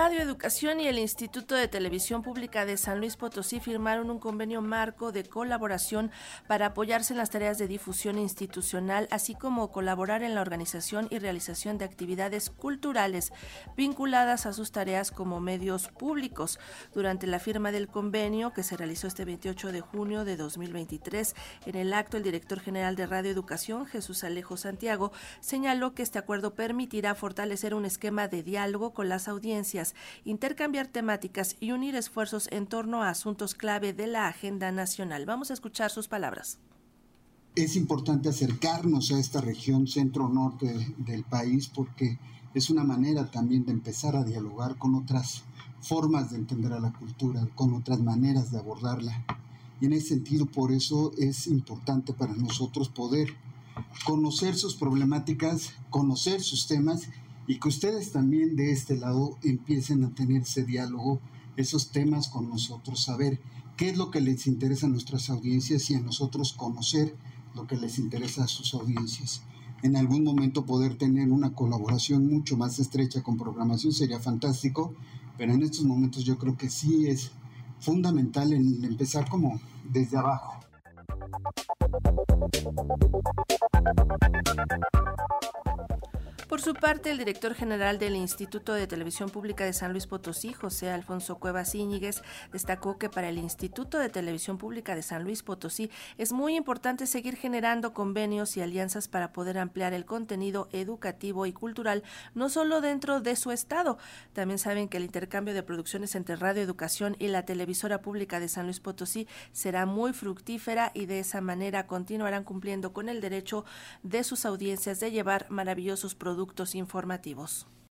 Radio Educación y el Instituto de Televisión Pública de San Luis Potosí firmaron un convenio marco de colaboración para apoyarse en las tareas de difusión institucional, así como colaborar en la organización y realización de actividades culturales vinculadas a sus tareas como medios públicos. Durante la firma del convenio, que se realizó este 28 de junio de 2023, en el acto el director general de Radio Educación, Jesús Alejo Santiago, señaló que este acuerdo permitirá fortalecer un esquema de diálogo con las audiencias intercambiar temáticas y unir esfuerzos en torno a asuntos clave de la agenda nacional. Vamos a escuchar sus palabras. Es importante acercarnos a esta región centro-norte del país porque es una manera también de empezar a dialogar con otras formas de entender a la cultura, con otras maneras de abordarla. Y en ese sentido, por eso es importante para nosotros poder conocer sus problemáticas, conocer sus temas y que ustedes también de este lado empiecen a tener ese diálogo, esos temas con nosotros, saber qué es lo que les interesa a nuestras audiencias y a nosotros conocer lo que les interesa a sus audiencias. En algún momento poder tener una colaboración mucho más estrecha con programación sería fantástico, pero en estos momentos yo creo que sí es fundamental en empezar como desde abajo. Por su parte, el director general del Instituto de Televisión Pública de San Luis Potosí, José Alfonso Cuevas Íñiguez, destacó que para el Instituto de Televisión Pública de San Luis Potosí es muy importante seguir generando convenios y alianzas para poder ampliar el contenido educativo y cultural, no solo dentro de su estado. También saben que el intercambio de producciones entre Radio Educación y la televisora pública de San Luis Potosí será muy fructífera y de esa manera continuarán cumpliendo con el derecho de sus audiencias de llevar maravillosos productos informativos.